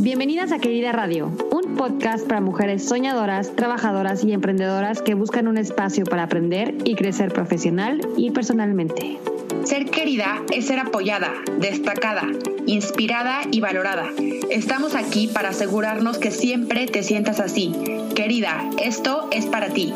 Bienvenidas a Querida Radio, un podcast para mujeres soñadoras, trabajadoras y emprendedoras que buscan un espacio para aprender y crecer profesional y personalmente. Ser querida es ser apoyada, destacada, inspirada y valorada. Estamos aquí para asegurarnos que siempre te sientas así. Querida, esto es para ti.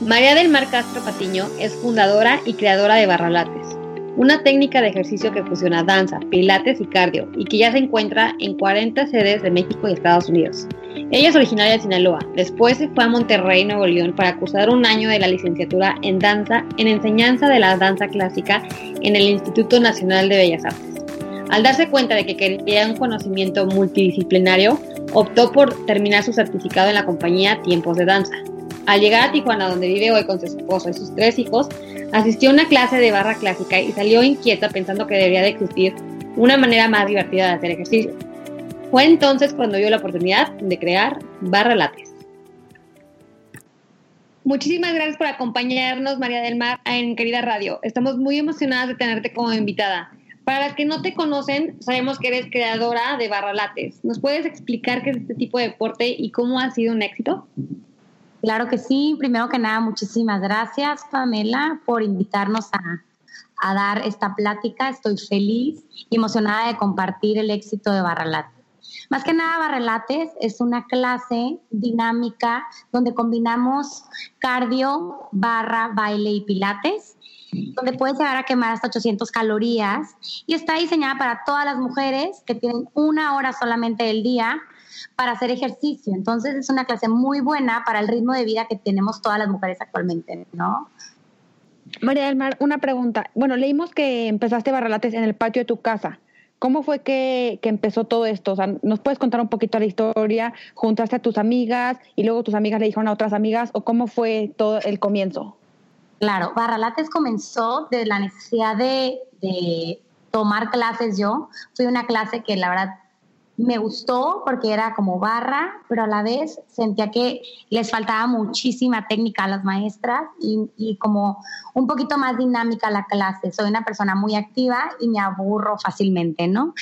María del Mar Castro Patiño es fundadora y creadora de Barralates una técnica de ejercicio que fusiona danza, pilates y cardio, y que ya se encuentra en 40 sedes de México y Estados Unidos. Ella es originaria de Sinaloa, después se fue a Monterrey, Nuevo León, para cursar un año de la licenciatura en danza, en enseñanza de la danza clásica en el Instituto Nacional de Bellas Artes. Al darse cuenta de que quería un conocimiento multidisciplinario, optó por terminar su certificado en la compañía Tiempos de Danza. Al llegar a Tijuana, donde vive hoy con su esposo y sus tres hijos, Asistió a una clase de barra clásica y salió inquieta pensando que debería de existir una manera más divertida de hacer ejercicio. Fue entonces cuando vio la oportunidad de crear Barra Lates. Muchísimas gracias por acompañarnos, María del Mar, en Querida Radio. Estamos muy emocionadas de tenerte como invitada. Para las que no te conocen, sabemos que eres creadora de Barra Lates. ¿Nos puedes explicar qué es este tipo de deporte y cómo ha sido un éxito? Claro que sí. Primero que nada, muchísimas gracias, Pamela, por invitarnos a, dar esta plática. Estoy feliz y emocionada de compartir el éxito de Barralates. Más que nada, Barrelates es una clase dinámica donde combinamos cardio, barra, baile y pilates, donde puedes llegar a quemar hasta 800 calorías y está diseñada para todas las mujeres que tienen una hora solamente del día para hacer ejercicio. Entonces es una clase muy buena para el ritmo de vida que tenemos todas las mujeres actualmente, ¿no? María del Mar, una pregunta. Bueno, leímos que empezaste barralates en el patio de tu casa. ¿Cómo fue que, que, empezó todo esto? O sea, ¿nos puedes contar un poquito la historia? ¿Juntaste a tus amigas y luego tus amigas le dijeron a otras amigas? ¿O cómo fue todo el comienzo? Claro, Barralates comenzó de la necesidad de, de tomar clases yo. Fui una clase que la verdad me gustó porque era como barra, pero a la vez sentía que les faltaba muchísima técnica a las maestras y, como un poquito más dinámica la clase. Soy una persona muy activa y me aburro fácilmente, ¿no?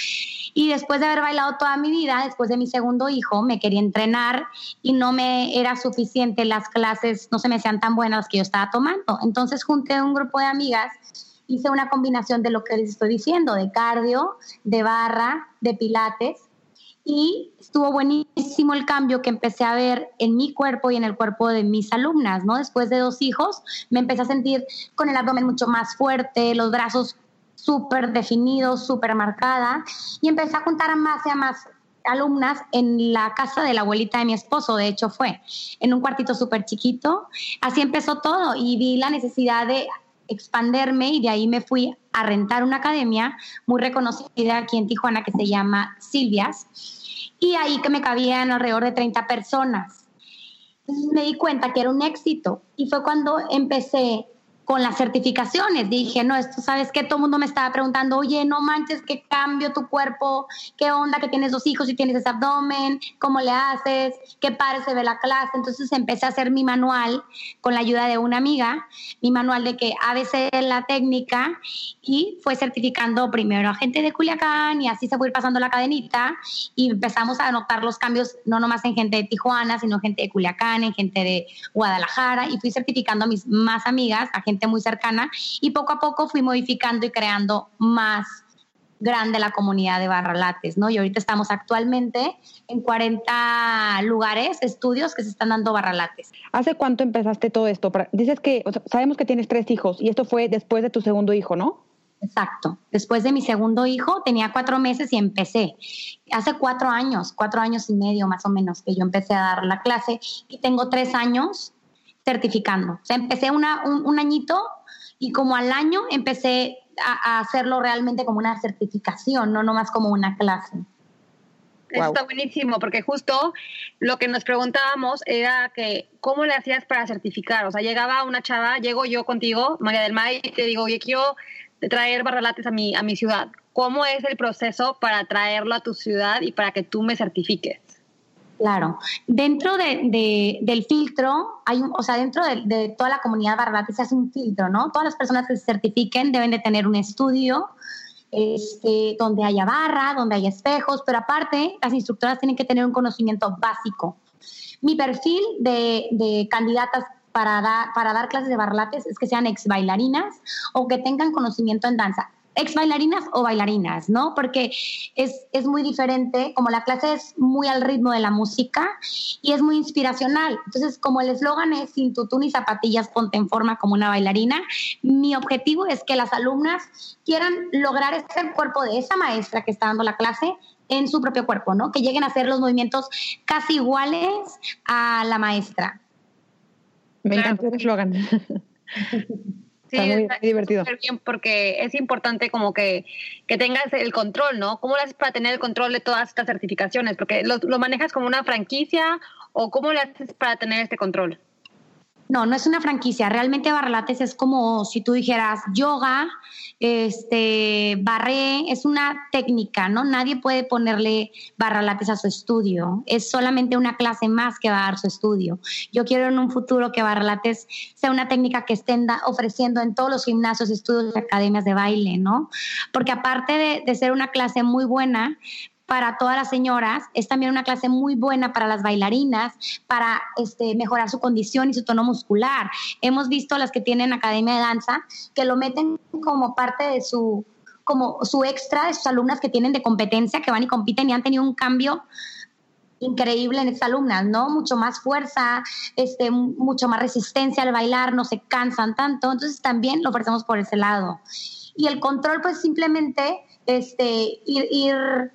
Y después de haber bailado toda mi vida, después de mi segundo hijo, me quería entrenar y no me era suficiente las clases, no se me hacían tan buenas que yo estaba tomando. Entonces junté un grupo de amigas hice una combinación de lo que les estoy diciendo, de cardio, de barra, de pilates, y estuvo buenísimo el cambio que empecé a ver en mi cuerpo y en el cuerpo de mis alumnas, ¿no? Después de dos hijos, me empecé a sentir con el abdomen mucho más fuerte, los brazos súper definidos, súper marcada, y empecé a juntar a más y a más alumnas en la casa de la abuelita de mi esposo, de hecho fue, en un cuartito súper chiquito. Así empezó todo y vi la necesidad de expanderme y de ahí me fui a rentar una academia muy reconocida aquí en Tijuana que se llama Silvias y ahí que me cabían alrededor de 30 personas. Entonces me di cuenta que era un éxito y fue cuando empecé con las certificaciones. Dije, no, esto, ¿sabes qué? Todo el mundo me estaba preguntando, oye, no manches, ¿qué cambio tu cuerpo? ¿Qué onda que tienes dos hijos y tienes ese abdomen? ¿Cómo le haces? ¿Qué padre se ve la clase? Entonces empecé a hacer mi manual con la ayuda de una amiga, mi manual de que ABC es la técnica y fue certificando primero a gente de Culiacán y así se fue pasando la cadenita y empezamos a notar los cambios, no nomás en gente de Tijuana, sino gente de Culiacán, en gente de Guadalajara y fui certificando a mis más amigas, a gente muy cercana y poco a poco fui modificando y creando más grande la comunidad de Barralates, ¿no? Y ahorita estamos actualmente en 40 lugares, estudios que se están dando Barralates. ¿Hace cuánto empezaste todo esto? Dices que, sabemos que tienes tres hijos y esto fue después de tu segundo hijo, ¿no? Exacto. Después de mi segundo hijo, tenía cuatro meses y empecé. Hace cuatro años, cuatro años y medio más o menos, que yo empecé a dar la clase y tengo tres años certificando. O sea, empecé una, un, añito y como al año empecé a, hacerlo realmente como una certificación, no nomás como una clase. Está buenísimo, porque justo lo que nos preguntábamos era que cómo le hacías para certificar. O sea, llegaba una chava, llego yo contigo, María del Mar, y te digo, oye, quiero traer barralates a mi, a mi ciudad. ¿Cómo es el proceso para traerlo a tu ciudad y para que tú me certifiques? Claro. Dentro de, del filtro, hay un, o sea, dentro de, toda la comunidad Barralate se hace un filtro, ¿no? Todas las personas que se certifiquen deben de tener un estudio este, donde haya barra, donde haya espejos, pero aparte las instructoras tienen que tener un conocimiento básico. Mi perfil de, candidatas para, dar para dar clases de barlates es que sean ex bailarinas o que tengan conocimiento en danza ex bailarinas o bailarinas, ¿no? Porque es, es, muy diferente, como la clase es muy al ritmo de la música y es muy inspiracional. Entonces, como el eslogan es sin tutú ni zapatillas, ponte en forma como una bailarina, mi objetivo es que las alumnas quieran lograr ese cuerpo de esa maestra que está dando la clase en su propio cuerpo, ¿no? Que lleguen a hacer los movimientos casi iguales a la maestra. Me encanta el eslogan. Sí, muy, divertido. Bien porque es importante como que, que, tengas el control, ¿no? ¿Cómo lo haces para tener el control de todas estas certificaciones? Porque lo, lo manejas como una franquicia o cómo lo haces para tener este control? No, no es una franquicia. Realmente Barralates es como si tú dijeras yoga, este, barré, es una técnica, ¿no? Nadie puede ponerle Barralates a su estudio. Es solamente una clase más que va a dar su estudio. Yo quiero en un futuro que Barralates sea una técnica que estén ofreciendo en todos los gimnasios, estudios y academias de baile, ¿no? Porque aparte de ser una clase muy buena, para todas las señoras, es también una clase muy buena para las bailarinas, para este, mejorar su condición y su tono muscular. Hemos visto las que tienen academia de danza que lo meten como parte de su, como su extra de sus alumnas que tienen de competencia, que van y compiten y han tenido un cambio increíble en estas alumnas, ¿no? Mucho más fuerza, este, mucho más resistencia al bailar, no se cansan tanto, entonces también lo ofrecemos por ese lado. Y el control, pues simplemente este, ir ir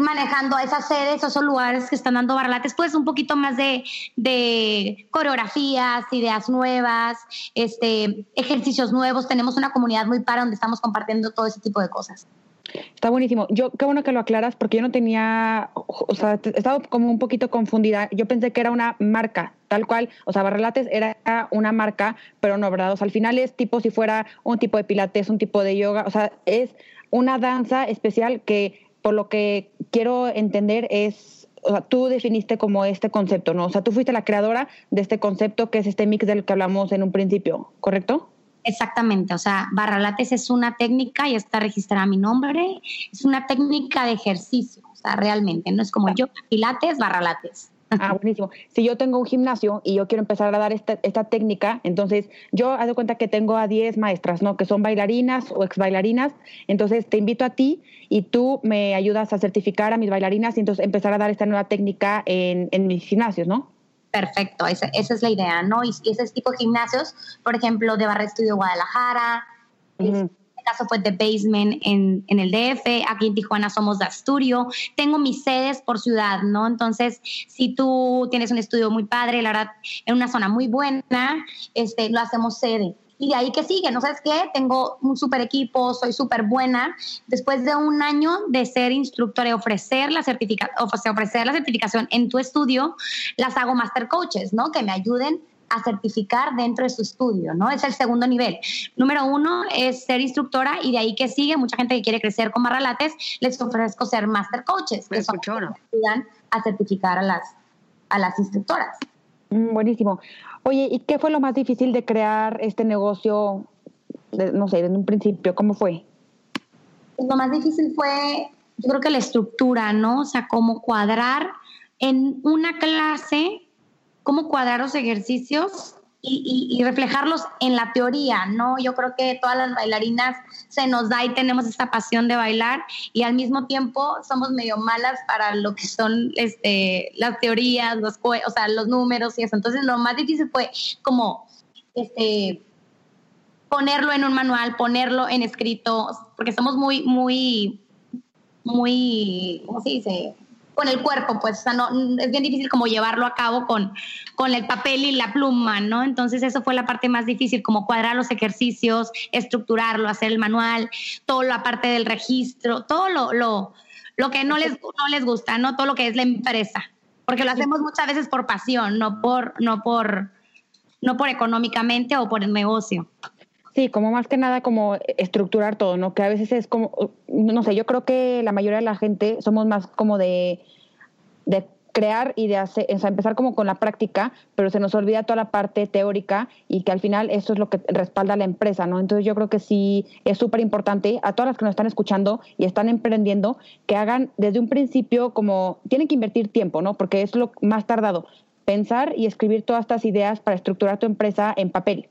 manejando a esas sedes, a esos lugares que están dando barlates, pues un poquito más de, de, coreografías, ideas nuevas, este, ejercicios nuevos. Tenemos una comunidad muy para donde estamos compartiendo todo ese tipo de cosas. Está buenísimo. Yo, qué bueno que lo aclaras porque yo no tenía, o sea, estaba como un poquito confundida. Yo pensé que era una marca, tal cual, o sea, Barrelates era una marca, pero no, ¿verdad? O sea, al final es tipo si fuera un tipo de pilates, un tipo de yoga, o sea, es una danza especial que por lo que quiero entender es, o sea, tú definiste como este concepto, ¿no? O sea, tú fuiste la creadora de este concepto que es este mix del que hablamos en un principio, ¿correcto? Exactamente, o sea, barralates es una técnica, y está registrada mi nombre, es una técnica de ejercicio, o sea, realmente, no es como yo, pilates, barralates. Ah, buenísimo. Si yo tengo un gimnasio y yo quiero empezar a dar esta, esta técnica, entonces yo haz de cuenta que tengo a 10 maestras, ¿no? Que son bailarinas o ex bailarinas. Entonces te invito a ti y tú me ayudas a certificar a mis bailarinas y entonces empezar a dar esta nueva técnica en, en mis gimnasios, ¿no? Perfecto, esa, esa, es la idea, ¿no? Y, ese tipo de gimnasios, por ejemplo, de Barra Estudio Guadalajara, caso fue The Basement en, en, el DF, aquí en Tijuana somos de Asturio, tengo mis sedes por ciudad, ¿no? Entonces, si tú tienes un estudio muy padre, la verdad, en una zona muy buena, este, lo hacemos sede. Y de ahí que sigue, ¿no sabes qué? Tengo un super equipo, soy súper buena. Después de un año de ser instructora y ofrecer la, ofrecer la certificación en tu estudio, las hago master coaches, ¿no? Que me ayuden a certificar dentro de su estudio, ¿no? Es el segundo nivel. Número uno es ser instructora y de ahí que sigue, mucha gente que quiere crecer con barralates, les ofrezco ser master coaches, que son ayudan a certificar a las, a las instructoras. Mm, buenísimo. Oye, ¿y qué fue lo más difícil de crear este negocio, no sé, en un principio? ¿Cómo fue? Lo más difícil fue, yo creo que la estructura, ¿no? O sea, cómo cuadrar en una clase cómo cuadrar los ejercicios y, reflejarlos en la teoría, ¿no? Yo creo que todas las bailarinas se nos da y tenemos esta pasión de bailar y al mismo tiempo somos medio malas para lo que son este, las teorías, los, o sea, los números y eso. Entonces lo más difícil fue como este, ponerlo en un manual, ponerlo en escrito, porque somos muy, muy, muy, ¿cómo se dice? Con el cuerpo, pues, o sea, no, es bien difícil como llevarlo a cabo con, con el papel y la pluma, ¿no? Entonces eso fue la parte más difícil, como cuadrar los ejercicios, estructurarlo, hacer el manual, todo la parte del registro, todo lo, lo, lo que no les, no les gusta, ¿no? Todo lo que es la empresa, porque lo hacemos muchas veces por pasión, no por, no por, no por económicamente o por el negocio. Sí, como más que nada como estructurar todo, ¿no? Que a veces es como, no sé, yo creo que la mayoría de la gente somos más como de, de crear y de hacer, o sea, empezar como con la práctica, pero se nos olvida toda la parte teórica y que al final eso es lo que respalda a la empresa, ¿no? Entonces yo creo que sí es súper importante a todas las que nos están escuchando y están emprendiendo que hagan desde un principio como tienen que invertir tiempo, ¿no? Porque es lo más tardado, pensar y escribir todas estas ideas para estructurar tu empresa en papel.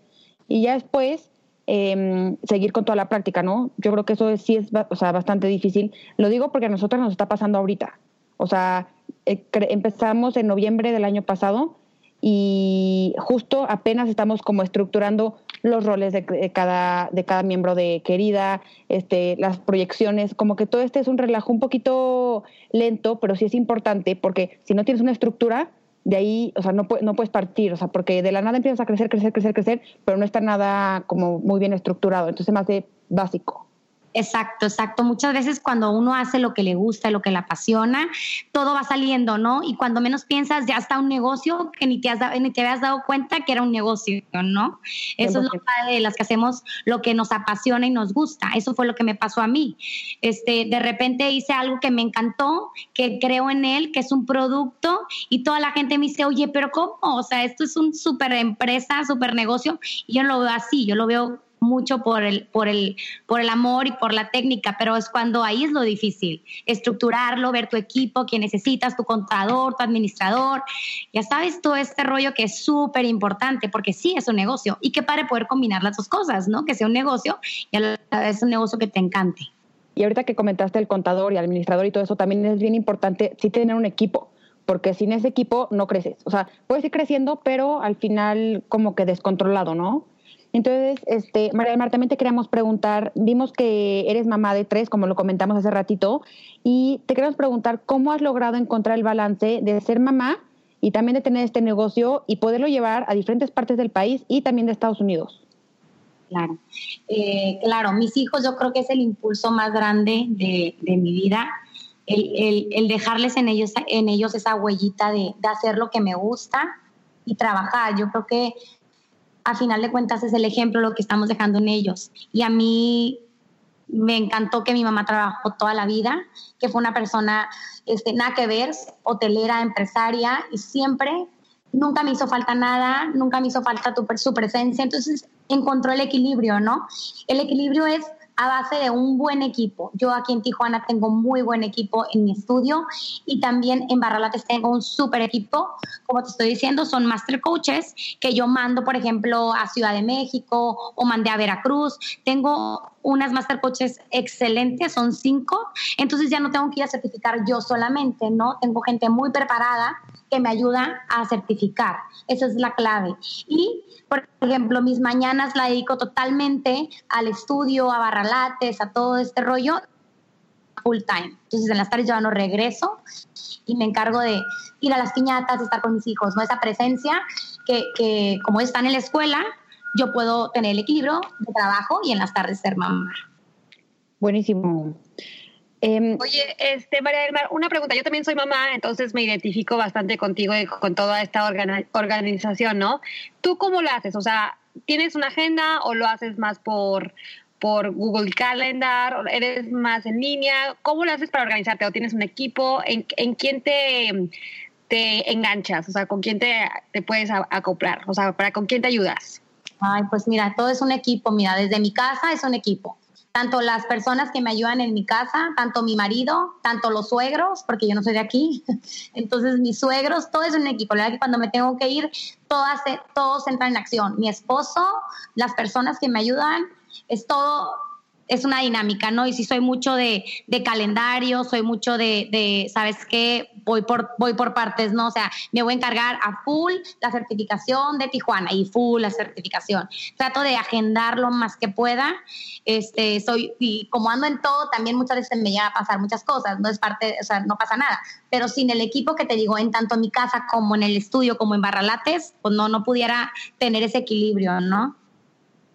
Y ya después eh, seguir con toda la práctica, ¿no? Yo creo que eso sí es o sea, bastante difícil. Lo digo porque a nosotros nos está pasando ahorita. O sea, eh, empezamos en noviembre del año pasado y justo apenas estamos como estructurando los roles de, cada, de cada miembro de Querida, este, las proyecciones, como que todo este es un relajo un poquito lento, pero sí es importante porque si no tienes una estructura, de ahí, o sea, no, no puedes partir, o sea, porque de la nada empiezas a crecer, crecer, crecer, crecer, pero no está nada como muy bien estructurado, entonces más de básico. Exacto, exacto. Muchas veces cuando uno hace lo que le gusta, lo que le apasiona, todo va saliendo, ¿no? Y cuando menos piensas, ya está un negocio que ni te, has ni te habías dado cuenta que era un negocio, ¿no? Eso es lo de las que hacemos lo que nos apasiona y nos gusta. Eso fue lo que me pasó a mí. Este, de repente hice algo que me encantó, que creo en él, que es un producto, y toda la gente me dice, oye, pero ¿cómo? O sea, esto es un súper empresa, súper negocio. Y yo lo veo así, yo lo veo mucho por el, por, el, por el amor y por la técnica, pero es cuando ahí es lo difícil, estructurarlo, ver tu equipo, quién necesitas, tu contador, tu administrador, ya sabes, todo este rollo que es súper importante, porque sí es un negocio y que para poder combinar las dos cosas, ¿no? Que sea un negocio y es un negocio que te encante. Y ahorita que comentaste el contador y administrador y todo eso, también es bien importante sí tener un equipo porque sin ese equipo no creces. O sea, puedes ir creciendo, pero al final como que descontrolado, ¿no? Entonces, este, María del también te queríamos preguntar, vimos que eres mamá de tres, como lo comentamos hace ratito, y te queremos preguntar cómo has logrado encontrar el balance de ser mamá y también de tener este negocio y poderlo llevar a diferentes partes del país y también de Estados Unidos. Claro, eh, claro, mis hijos yo creo que es el impulso más grande de, mi vida, el, dejarles en ellos, en ellos esa huellita de, de hacer lo que me gusta y trabajar. Yo creo que a final de cuentas es el ejemplo lo que estamos dejando en ellos. Y a mí me encantó que mi mamá trabajó toda la vida, que fue una persona este, nada que ver, hotelera, empresaria, y siempre, nunca me hizo falta nada, nunca me hizo falta tu, su presencia, entonces encontró el equilibrio, ¿no? El equilibrio es a base de un buen equipo. Yo aquí en Tijuana tengo muy buen equipo en mi estudio y también en Barralates tengo un súper equipo. Como te estoy diciendo, son master coaches que yo mando, por ejemplo, a Ciudad de México o mandé a Veracruz. Tengo unas master coaches excelentes, son cinco. Entonces ya no tengo que ir a certificar yo solamente, ¿no? Tengo gente muy preparada que me ayuda a certificar. Esa es la clave. Y por ejemplo, mis mañanas la dedico totalmente al estudio, a barralates, a todo este rollo, full time. Entonces en las tardes yo no regreso y me encargo de ir a las piñatas, estar con mis hijos, ¿no? Esa presencia que, que como están en la escuela, yo puedo tener el equilibrio de trabajo y en las tardes ser mamá. Buenísimo. Em, Oye, este, María del Mar, una pregunta. Yo también soy mamá, entonces me identifico bastante contigo y con toda esta organización, ¿no? ¿Tú cómo lo haces? O sea, ¿tienes una agenda o lo haces más por, por Google Calendar? ¿Eres más en línea? ¿Cómo lo haces para organizarte? ¿O tienes un equipo? ¿En, en quién te, te enganchas? O sea, ¿con quién te, te puedes acoplar? O sea, ¿para con quién te ayudas? Ay, pues mira, todo es un equipo. Mira, desde mi casa es un equipo tanto las personas que me ayudan en mi casa, tanto mi marido, tanto los suegros, porque yo no soy de aquí, entonces mis suegros, todo es un equipo. La verdad que cuando me tengo que ir, todas, todos entran en acción. Mi esposo, las personas que me ayudan, es todo es una dinámica, ¿no? Y si soy mucho de, calendario, soy mucho de, ¿sabes qué? Voy por, voy por partes, ¿no? O sea, me voy a encargar a full la certificación de Tijuana y full la certificación. Trato de agendar lo más que pueda. Este, soy, y como ando en todo, también muchas veces me llega a pasar muchas cosas, no es parte, o sea, no pasa nada. Pero sin el equipo que te digo, en tanto en mi casa como en el estudio, como en Barralates, pues no, no pudiera tener ese equilibrio, ¿no?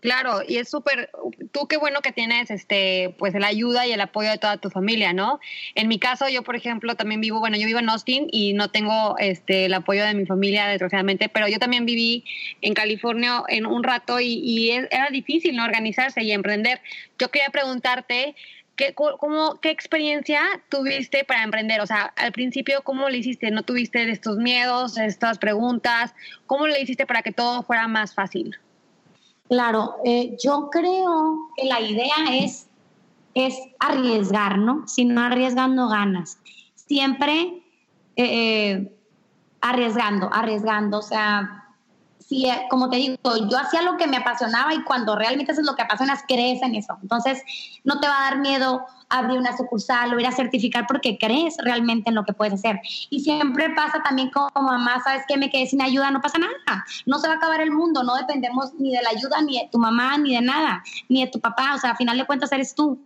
Claro, y es súper, tú qué bueno que tienes este, pues la ayuda y el apoyo de toda tu familia, ¿no? En mi caso, yo por ejemplo también vivo, bueno, yo vivo en Austin y no tengo este el apoyo de mi familia desgraciadamente, pero yo también viví en California en un rato y, era difícil no organizarse y emprender. Yo quería preguntarte, ¿qué, cómo, ¿qué experiencia tuviste para emprender? O sea, al principio, ¿cómo le hiciste? ¿No tuviste estos miedos, estas preguntas? ¿Cómo le hiciste para que todo fuera más fácil? Claro, eh, yo creo que la idea es, es arriesgar, ¿no? Si no arriesgas, no ganas. Siempre eh, arriesgando, arriesgando, o sea, si, eh, como te digo, yo hacía lo que me apasionaba y cuando realmente haces lo que apasionas, crees en eso. Entonces, no te va a dar miedo abrir una sucursal o ir a certificar porque crees realmente en lo que puedes hacer. Y siempre pasa también como mamá, ¿sabes que Me quedé sin ayuda, no pasa nada. No se va a acabar el mundo, no dependemos ni de la ayuda, ni de tu mamá, ni de nada, ni de tu papá. O sea, a final de cuentas eres tú.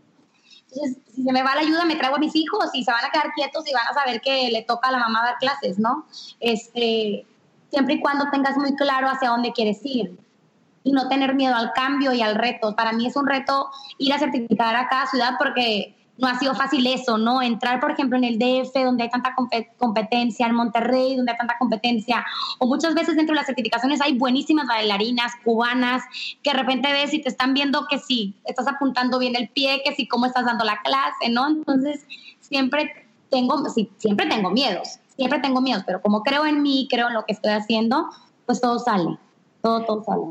Entonces, si se me va la ayuda, me traigo a mis hijos y se van a quedar quietos y van a saber que le toca a la mamá dar clases, ¿no? Este, siempre y cuando tengas muy claro hacia dónde quieres ir y no tener miedo al cambio y al reto. Para mí es un reto ir a certificar a cada ciudad porque no ha sido fácil eso, ¿no? Entrar, por ejemplo, en el DF, donde hay tanta competencia, en Monterrey, donde hay tanta competencia, o muchas veces dentro de las certificaciones hay buenísimas bailarinas cubanas que de repente ves y te están viendo que sí, estás apuntando bien el pie, que sí, cómo estás dando la clase, ¿no? Entonces, siempre tengo, sí, siempre tengo miedos, siempre tengo miedos, pero como creo en mí, creo en lo que estoy haciendo, pues todo sale, todo, todo sale.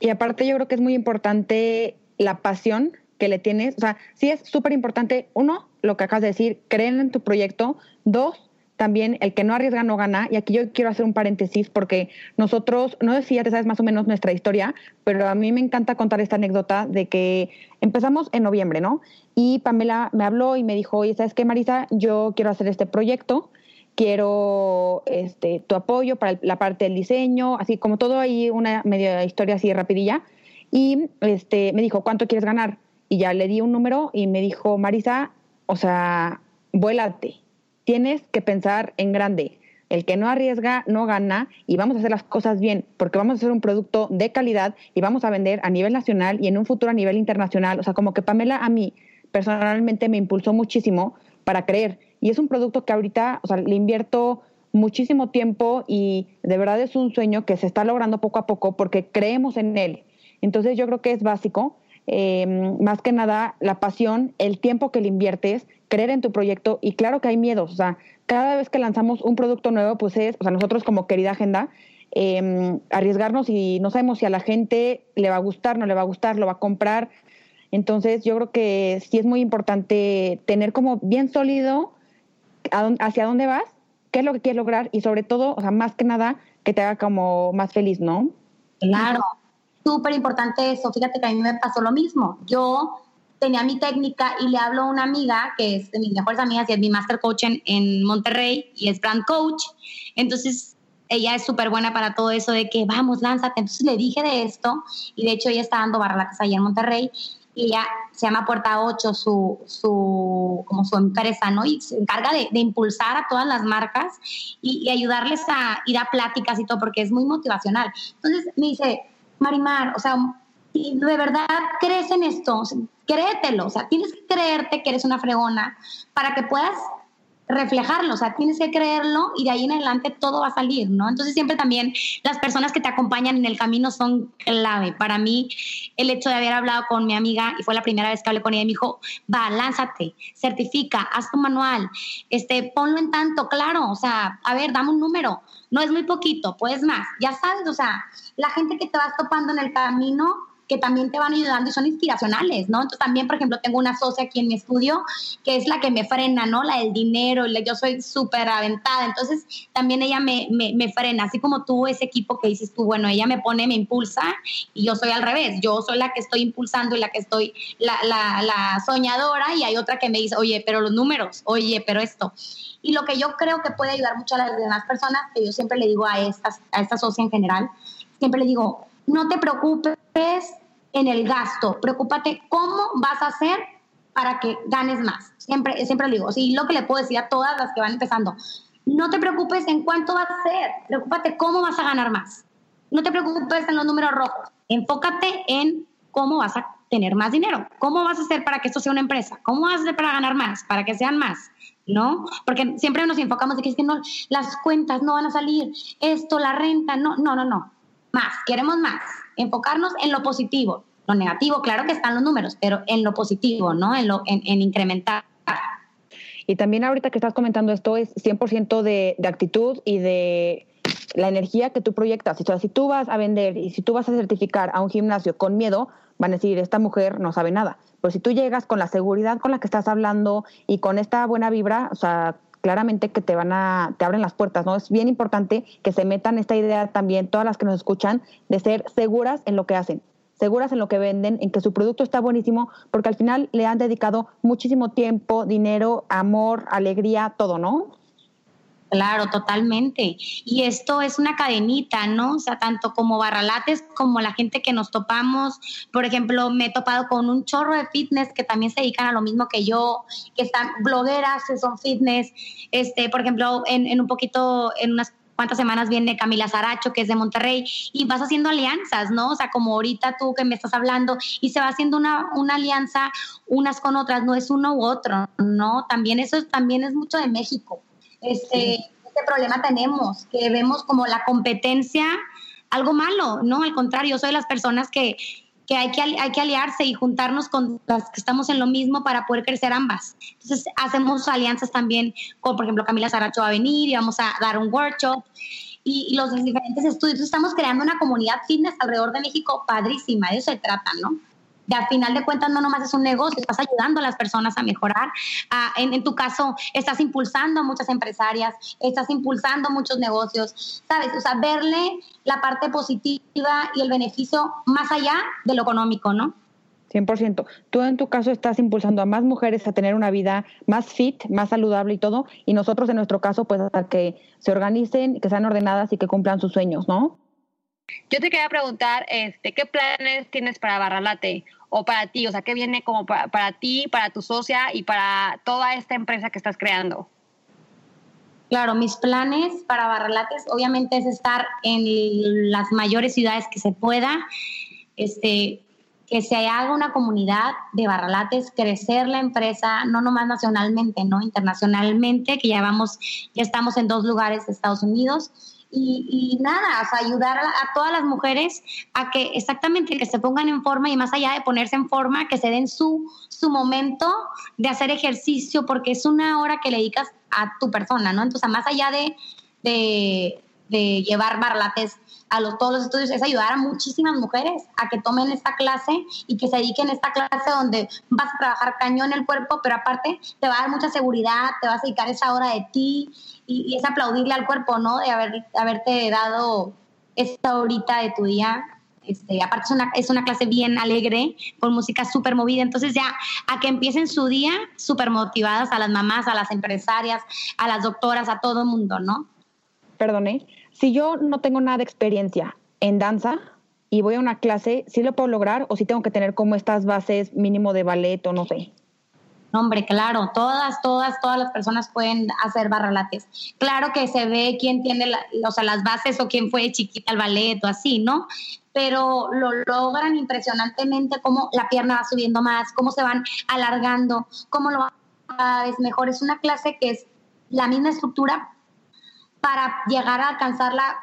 Y aparte yo creo que es muy importante la pasión que le tienes. O sea, sí es súper importante, uno, lo que acabas de decir, creen en tu proyecto. Dos, también el que no arriesga no gana. Y aquí yo quiero hacer un paréntesis porque nosotros, no decía, te sabes más o menos nuestra historia, pero a mí me encanta contar esta anécdota de que empezamos en noviembre, ¿no? Y Pamela me habló y me dijo, oye, ¿sabes qué, Marisa? Yo quiero hacer este proyecto quiero este, tu apoyo para la parte del diseño, así como todo ahí, una media historia así rapidilla. Y este, me dijo, ¿cuánto quieres ganar? Y ya le di un número y me dijo, Marisa, o sea, vuélate, tienes que pensar en grande. El que no arriesga no gana y vamos a hacer las cosas bien, porque vamos a hacer un producto de calidad y vamos a vender a nivel nacional y en un futuro a nivel internacional. O sea, como que Pamela a mí personalmente me impulsó muchísimo para creer. Y es un producto que ahorita, o sea, le invierto muchísimo tiempo y de verdad es un sueño que se está logrando poco a poco porque creemos en él. Entonces yo creo que es básico, eh, más que nada, la pasión, el tiempo que le inviertes, creer en tu proyecto y claro que hay miedos, o sea, cada vez que lanzamos un producto nuevo, pues es, o sea, nosotros como querida agenda, eh, arriesgarnos y no sabemos si a la gente le va a gustar, no le va a gustar, lo va a comprar, entonces, yo creo que sí es muy importante tener como bien sólido hacia dónde vas, qué es lo que quieres lograr y sobre todo, o sea, más que nada, que te haga como más feliz, ¿no? Claro, súper importante eso. Fíjate que a mí me pasó lo mismo. Yo tenía mi técnica y le hablo a una amiga que es de mis mejores amigas y es mi master coach en, Monterrey y es brand coach. Entonces, ella es súper buena para todo eso de que vamos, lánzate. Entonces le dije de esto y de hecho ella está dando barralatas allá en Monterrey y ella se llama Puerta 8, su, su, como su empresa, ¿no? Y se encarga de, impulsar a todas las marcas y, ayudarles a ir a pláticas y todo, porque es muy motivacional. Entonces me dice, Marimar, o sea, de verdad crees en esto, créetelo, o sea, tienes que creerte que eres una fregona para que puedas reflejarlo, o sea, tienes que creerlo y de ahí en adelante todo va a salir, ¿no? Entonces siempre también las personas que te acompañan en el camino son clave. Para mí, el hecho de haber hablado con mi amiga, y fue la primera vez que hablé con ella, me dijo, va, lánzate, certifica, haz tu manual, este, ponlo en tanto, claro, o sea, a ver, dame un número, no es muy poquito, puedes más, ya sabes, o sea, la gente que te vas topando en el camino que también te van ayudando y son inspiracionales, ¿no? Entonces también, por ejemplo, tengo una socia aquí en mi estudio que es la que me frena, ¿no? La del dinero, yo soy súper aventada, entonces también ella me, me, frena, así como tú, ese equipo que dices tú, bueno, ella me pone, me impulsa y yo soy al revés, yo soy la que estoy impulsando y la que estoy, la, la, la soñadora y hay otra que me dice, oye, pero los números, oye, pero esto. Y lo que yo creo que puede ayudar mucho a las demás personas, que yo siempre le digo a, estas, a esta socia en general, siempre le digo, no te preocupes en el gasto, preocúpate cómo vas a hacer para que ganes más. Siempre, siempre digo, sí, lo que le puedo decir a todas las que van empezando, no te preocupes en cuánto vas a hacer, preocúpate cómo vas a ganar más. No te preocupes en los números rojos, enfócate en cómo vas a tener más dinero, cómo vas a hacer para que esto sea una empresa, cómo vas a hacer para ganar más, para que sean más, ¿no? Porque siempre nos enfocamos de que las cuentas no van a salir, esto, la renta, no, no, no, no, más, queremos más enfocarnos en lo positivo. Lo negativo, claro que están los números, pero en lo positivo, ¿no? En, lo, en, incrementar. Y también ahorita que estás comentando esto es 100% de, de actitud y de la energía que tú proyectas. O sea, si tú vas a vender y si tú vas a certificar a un gimnasio con miedo, van a decir, esta mujer no sabe nada. Pero si tú llegas con la seguridad con la que estás hablando y con esta buena vibra, o sea, claramente que te van a, te abren las puertas, ¿no? Es bien importante que se metan esta idea también, todas las que nos escuchan, de ser seguras en lo que hacen, seguras en lo que venden, en que su producto está buenísimo, porque al final le han dedicado muchísimo tiempo, dinero, amor, alegría, todo, ¿no? Claro, totalmente. Y esto es una cadenita, ¿no? O sea, tanto como barralates como la gente que nos topamos. Por ejemplo, me he topado con un chorro de fitness que también se dedican a lo mismo que yo, que están blogueras, que son fitness. Este, por ejemplo, en, en un poquito, en unas cuántas semanas viene Camila Zaracho, que es de Monterrey, y vas haciendo alianzas, ¿no? O sea, como ahorita tú que me estás hablando, y se va haciendo una, una alianza unas con otras, no es uno u otro, ¿no? También eso también es mucho de México este, este problema tenemos, que vemos como la competencia algo malo, ¿no? Al contrario, yo soy de las personas que, que hay, que hay que aliarse y juntarnos con las que estamos en lo mismo para poder crecer ambas. Entonces, hacemos alianzas también con, por ejemplo, Camila Saracho va a venir y vamos a dar un workshop y, y los diferentes estudios. Estamos creando una comunidad fitness alrededor de México padrísima, de eso se trata, ¿no? De al final de cuentas no nomás es un negocio, estás ayudando a las personas a mejorar. Ah, en, tu caso, estás impulsando a muchas empresarias, estás impulsando muchos negocios, ¿sabes? O sea, verle la parte positiva y el beneficio más allá de lo económico, ¿no? 100%. Tú en tu caso estás impulsando a más mujeres a tener una vida más fit, más saludable y todo, y nosotros en nuestro caso, pues a que se organicen, que sean ordenadas y que cumplan sus sueños, ¿no? Yo te quería preguntar, este, ¿qué planes tienes para Barralate o para ti? O sea, ¿qué viene como para, ti, para tu socia y para toda esta empresa que estás creando? Claro, mis planes para Barralates obviamente es estar en las mayores ciudades que se pueda, este, que se haga una comunidad de Barralates, crecer la empresa, no nomás nacionalmente, no internacionalmente, que ya vamos, ya estamos en dos lugares de Estados Unidos y, nada, ayudar a, todas las mujeres a que exactamente que se pongan en forma y más allá de ponerse en forma, que se den su, su momento de hacer ejercicio, porque es una hora que le dedicas a tu persona, ¿no? Entonces, más allá de, de, de llevar barlates a los, todos los estudios es ayudar a muchísimas mujeres a que tomen esta clase y que se dediquen a esta clase donde vas a trabajar cañón el cuerpo, pero aparte te va a dar mucha seguridad, te vas a dedicar esa hora de ti y, es aplaudirle al cuerpo, ¿no? De haber, haberte dado esta horita de tu día este, aparte es una, es una clase bien alegre, con música súper movida, entonces ya a que empiecen su día súper motivadas a las mamás, a las empresarias, a las doctoras, a todo el mundo, ¿no? Perdone, si yo no tengo nada de experiencia en danza y voy a una clase, ¿sí lo puedo lograr o si tengo que tener como estas bases mínimo de ballet o no sé? hombre, claro, todas, todas, todas las personas pueden hacer barralates. Claro que se ve quién tiene o sea, las bases o quién fue chiquita al ballet o así, ¿no? Pero lo logran impresionantemente cómo la pierna va subiendo más, cómo se van alargando, cómo lo van cada vez mejor. Es una clase que es la misma estructura, para llegar a alcanzar la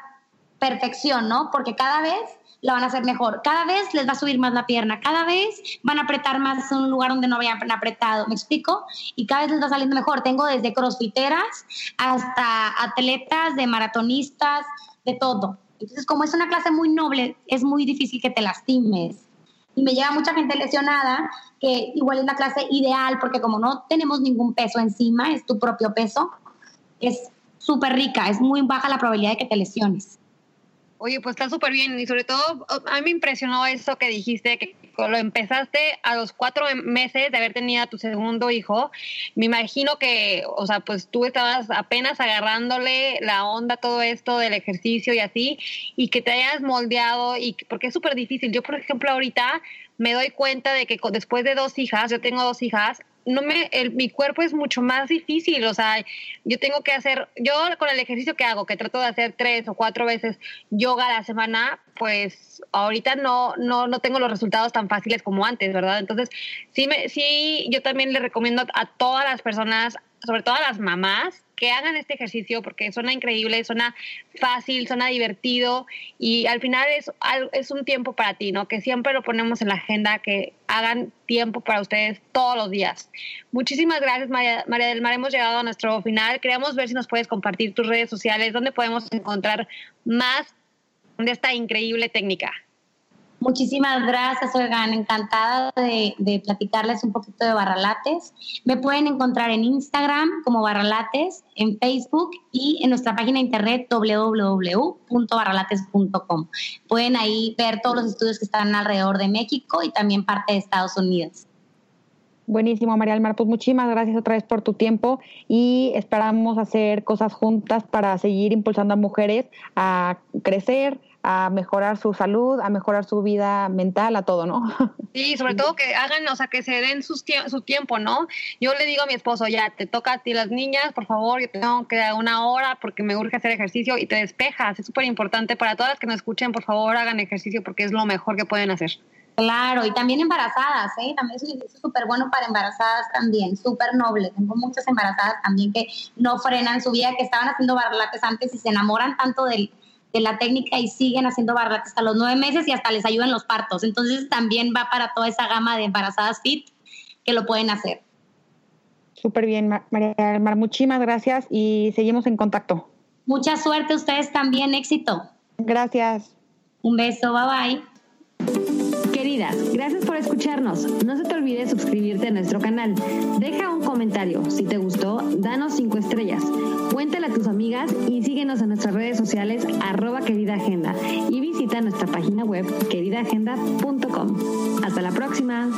perfección, ¿no? Porque cada vez la van a hacer mejor, cada vez les va a subir más la pierna, cada vez van a apretar más un lugar donde no habían apretado, ¿me explico? Y cada vez les va saliendo mejor. Tengo desde crossfiteras hasta atletas, de maratonistas, de todo. Entonces, como es una clase muy noble, es muy difícil que te lastimes. Y me llega mucha gente lesionada, que igual es la clase ideal, porque como no tenemos ningún peso encima, es tu propio peso, es súper rica, es muy baja la probabilidad de que te lesiones. Oye, pues está súper bien y sobre todo a mí me impresionó eso que dijiste, que lo empezaste a los cuatro meses de haber tenido a tu segundo hijo. Me imagino que, o sea, pues tú estabas apenas agarrándole la onda todo esto del ejercicio y así, y que te hayas moldeado, y porque es súper difícil. Yo, por ejemplo, ahorita me doy cuenta de que después de dos hijas, yo tengo dos hijas, no me, el, mi cuerpo es mucho más difícil, o sea, yo tengo que hacer, yo con el ejercicio que hago, que trato de hacer tres o cuatro veces yoga a la semana, pues ahorita no, no, no tengo los resultados tan fáciles como antes, ¿verdad? Entonces, sí, me, sí, yo también le recomiendo a todas las personas sobre todo a las mamás, que hagan este ejercicio porque suena increíble, suena fácil, suena divertido y al final es, es un tiempo para ti, ¿no? Que siempre lo ponemos en la agenda, que hagan tiempo para ustedes todos los días. Muchísimas gracias, María, María del Mar. Hemos llegado a nuestro final. Queríamos ver si nos puedes compartir tus redes sociales, dónde podemos encontrar más de esta increíble técnica. Muchísimas gracias, Oigan. Encantada de, platicarles un poquito de Barralates. Me pueden encontrar en Instagram como Barralates, en Facebook y en nuestra página de internet www.barralates.com. Pueden ahí ver todos los estudios que están alrededor de México y también parte de Estados Unidos. Buenísimo, María Almar. Pues muchísimas gracias otra vez por tu tiempo y esperamos hacer cosas juntas para seguir impulsando a mujeres a crecer, a mejorar su salud, a mejorar su vida mental, a todo, ¿no? Sí, sobre todo que hagan, o sea, que se den sus su tiempo, ¿no? Yo le digo a mi esposo, ya, te toca a ti las niñas, por favor, yo tengo que dar una hora porque me urge hacer ejercicio y te despejas. Es súper importante para todas las que nos escuchen, por favor, hagan ejercicio porque es lo mejor que pueden hacer. Claro, y también embarazadas, ¿eh? También es súper bueno para embarazadas también, súper noble. Tengo muchas embarazadas también que no frenan su vida, que estaban haciendo barlates antes y se enamoran tanto del de la técnica y siguen haciendo barras hasta los nueve meses y hasta les ayudan los partos. Entonces también va para toda esa gama de embarazadas fit que lo pueden hacer. Súper bien, María Mar. Muchísimas gracias y seguimos en contacto. Mucha suerte, ustedes también, éxito. Gracias. Un beso, bye bye. Escucharnos. No se te olvide suscribirte a nuestro canal. Deja un comentario. Si te gustó, danos cinco estrellas. Cuéntale a tus amigas y síguenos en nuestras redes sociales arroba querida agenda y visita nuestra página web queridaagenda.com. Hasta la próxima.